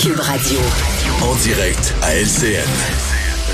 Cube Radio. En direct à LCN.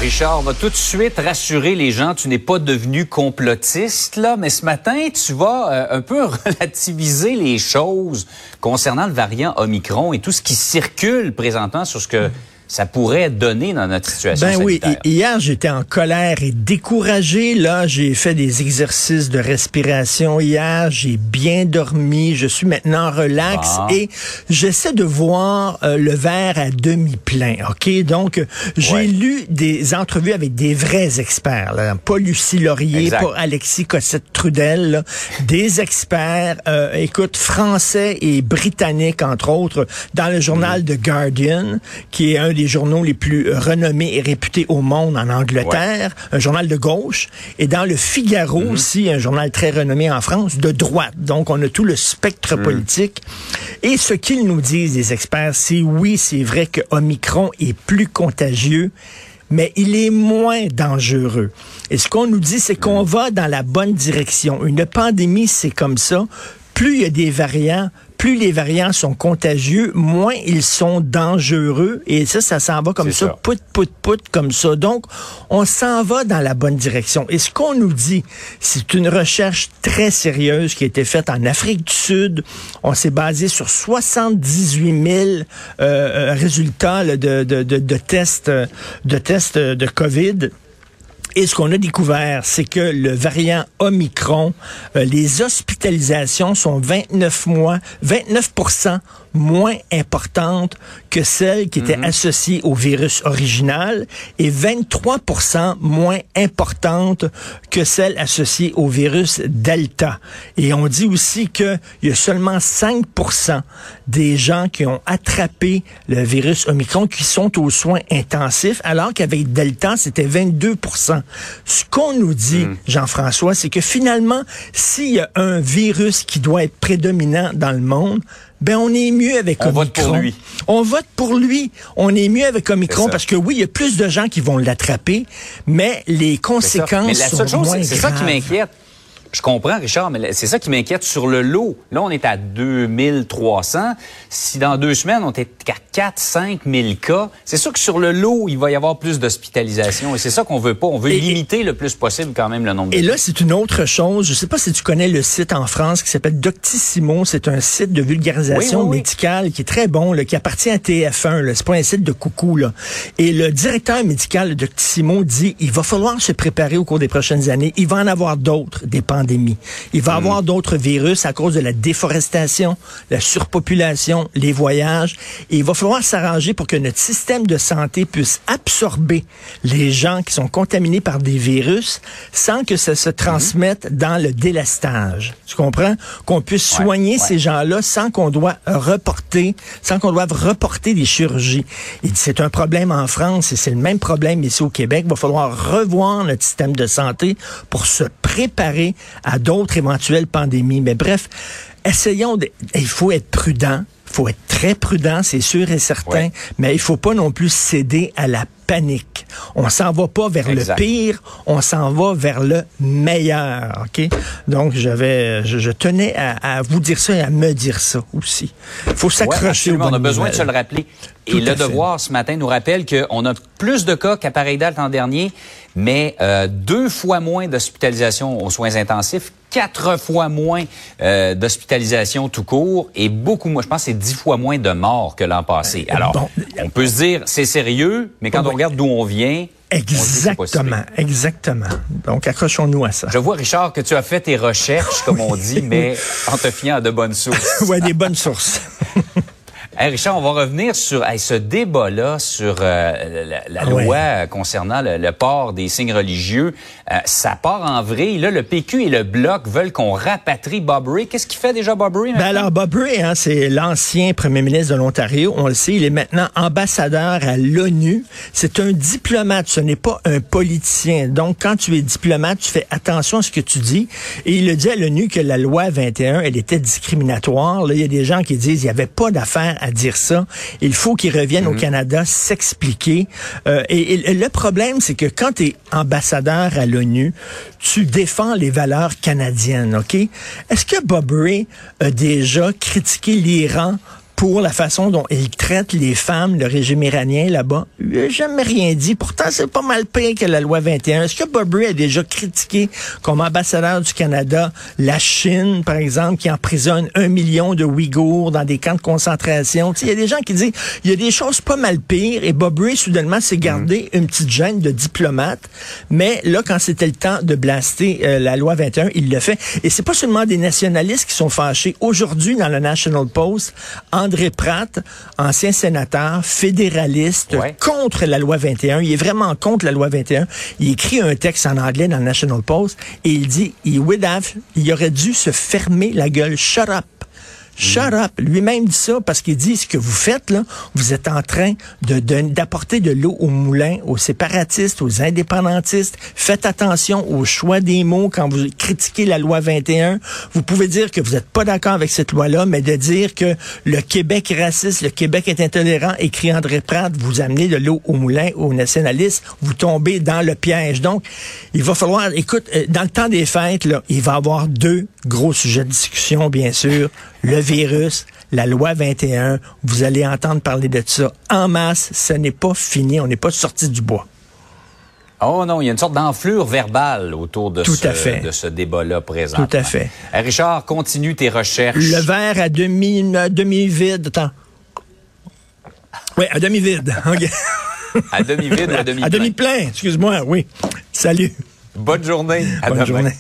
Richard, on va tout de suite rassurer les gens. Tu n'es pas devenu complotiste, là, mais ce matin, tu vas euh, un peu relativiser les choses concernant le variant Omicron et tout ce qui circule présentement sur ce que ça pourrait donner dans notre situation ben sanitaire. oui, hier j'étais en colère et découragé. Là, j'ai fait des exercices de respiration hier. J'ai bien dormi. Je suis maintenant relax Bon. et j'essaie de voir euh, le verre à demi plein. Ok, donc j'ai Ouais. lu des entrevues avec des vrais experts. Là. Pas Lucie Laurier, Exact. pas Alexis Cossette Trudel, là. des experts. euh, écoute, français et britanniques entre autres, dans le journal The Guardian, qui est un des journaux les plus euh, renommés et réputés au monde en Angleterre, un journal de gauche, et dans le Figaro aussi, un journal très renommé en France, de droite. Donc, on a tout le spectre politique. Et ce qu'ils nous disent, les experts, c'est oui, c'est vrai que Omicron est plus contagieux, mais il est moins dangereux. Et ce qu'on nous dit, c'est qu'on va dans la bonne direction. Une pandémie, c'est comme ça. Plus il y a des variants, plus les variants sont contagieux, moins ils sont dangereux. Et ça, ça s'en va comme ça, ça. pout, pout, pout, comme ça. Donc, on s'en va dans la bonne direction. Et ce qu'on nous dit, c'est une recherche très sérieuse qui a été faite en Afrique du Sud. On s'est basé sur 78 000 euh, euh, résultats là, de, de, de, de tests, euh, de tests de COVID. Et ce qu'on a découvert, c'est que le variant Omicron, euh, les hospitalisations sont 29 mois, 29 moins importantes que celles qui étaient associées au virus original et 23% moins importantes que celles associées au virus Delta. Et on dit aussi qu'il y a seulement 5% des gens qui ont attrapé le virus Omicron qui sont aux soins intensifs, alors qu'avec Delta, c'était 22% Ce qu'on nous dit, Jean-François, c'est que finalement, s'il y a un virus qui doit être prédominant dans le monde, ben on est mieux avec On vote pour lui. On vote pour lui. On est mieux avec Omicron parce que oui, il y a plus de gens qui vont l'attraper, mais les ça. conséquences Mais la sont seule chose, moins c'est c'est ça qui graves. m'inquiète. Je comprends, Richard, mais c'est ça qui m'inquiète sur le lot. Là, on est à 2300. Si dans deux semaines, on est à 4 5 000 cas, c'est sûr que sur le lot, il va y avoir plus d'hospitalisation. Et c'est ça qu'on veut pas. On veut Et- limiter le plus possible quand même le nombre de Et là, c'est une autre chose. Je sais pas si tu connais le site en France qui s'appelle Doctissimo. C'est un site de vulgarisation Oui, oui, oui. médicale qui est très bon, là, qui appartient à TF1. là. C'est pas un site de coucou. Là. Et le directeur médical de Doctissimo dit il va falloir se préparer au cours des prochaines années. Il va en avoir d'autres, des pandémies. Il va y avoir d'autres virus à cause de la déforestation, la surpopulation, les voyages. Et il va falloir s'arranger pour que notre système de santé puisse absorber les gens qui sont contaminés par des virus sans que ça se transmette dans le délestage. Tu comprends? Qu'on puisse Ouais, soigner ouais. ces gens-là sans qu'on doit reporter, sans qu'on doive reporter des chirurgies. Il dit, c'est un problème en France et c'est le même problème ici au Québec. Il va falloir revoir notre système de santé pour se préparer à d'autres éventuelles pandémies. Mais bref, essayons de, il faut être prudent. Il faut être très prudent, c'est sûr et certain, Ouais. mais il faut pas non plus céder à la panique. On s'en va pas vers Exact. le pire, on s'en va vers le meilleur, OK? Donc, j'avais, je, je tenais à, à vous dire ça et à me dire ça aussi. Il faut Ouais, s'accrocher aux absolument. On a besoin de se le rappeler. Tout Et le fait. devoir ce matin nous rappelle qu'on a plus de cas qu'à pareille date l'an dernier, mais euh, deux fois moins d'hospitalisation aux soins intensifs, quatre fois moins euh, d'hospitalisation tout court et beaucoup moins, je pense c'est dix fois moins de morts que l'an passé. Alors, bon. on peut se dire c'est sérieux, mais quand Oui. on regarde d'où on vient, Exactement, exactement. Donc, accrochons-nous à ça. Je vois, Richard, que tu as fait tes recherches, comme on dit, mais en te fiant à de bonnes sources. Ouais, des bonnes sources. Hey Richard, on va revenir sur hey, ce débat-là sur euh, la, la Ouais. loi concernant le, le port des signes religieux. Euh, ça part en vrille. Là, le PQ et le Bloc veulent qu'on rapatrie Bob Ray. Qu'est-ce qu'il fait déjà, Bob Ray? Ben alors, Bob Ray, hein, c'est l'ancien premier ministre de l'Ontario. On le sait, il est maintenant ambassadeur à l'ONU. C'est un diplomate, ce n'est pas un politicien. Donc, quand tu es diplomate, tu fais attention à ce que tu dis. Et il a dit à l'ONU que la loi 21, elle était discriminatoire. Là, il y a des gens qui disent il n'y avait pas d'affaire à dire ça. Il faut qu'il revienne au Canada s'expliquer. Euh, et, et le problème, c'est que quand tu es ambassadeur à l'ONU, tu défends les valeurs canadiennes, OK? Est-ce que Bob Ray a déjà critiqué l'Iran pour la façon dont il traite les femmes, le régime iranien là-bas. Il n'a jamais rien dit. Pourtant, c'est pas mal pire que la loi 21. Est-ce que Bob Ray a déjà critiqué comme ambassadeur du Canada la Chine, par exemple, qui emprisonne un million de Ouïghours dans des camps de concentration? Il y a des gens qui disent il y a des choses pas mal pires et Bob Ray, soudainement, s'est gardé une petite gêne de diplomate. Mais là, quand c'était le temps de blaster euh, la loi 21, il le fait. Et c'est pas seulement des nationalistes qui sont fâchés. Aujourd'hui, dans le National Post, André Pratt, ancien sénateur, fédéraliste, Ouais. contre la loi 21. Il est vraiment contre la loi 21. Il écrit un texte en anglais dans le National Post et il dit, il would have, il aurait dû se fermer la gueule. Shut up. Shut up. Lui-même dit ça parce qu'il dit ce que vous faites là, vous êtes en train de de- d'apporter de, l'eau au moulin aux séparatistes, aux indépendantistes. Faites attention au choix des mots quand vous critiquez la loi 21. Vous pouvez dire que vous n'êtes pas d'accord avec cette loi-là, mais de dire que le Québec est raciste, le Québec est intolérant, écrit André Pratt, vous amenez de l'eau au moulin aux nationalistes, vous tombez dans le piège. Donc, il va falloir, écoute, euh, dans le temps des fêtes, là, il va y avoir deux gros sujets de discussion, bien sûr. Le virus, la loi 21. Vous allez entendre parler de ça en masse. Ce n'est pas fini. On n'est pas sorti du bois. Oh non, il y a une sorte d'enflure verbale autour de Tout ce, à fait. de ce débat-là présent. Tout à fait. Richard, continue tes recherches. Le verre à demi, à demi vide. Attends. Oui, à demi vide. À demi-vide ou à demi-plein? À demi plein. Excuse-moi. Oui. Salut. Bonne journée. À Bonne demain. journée.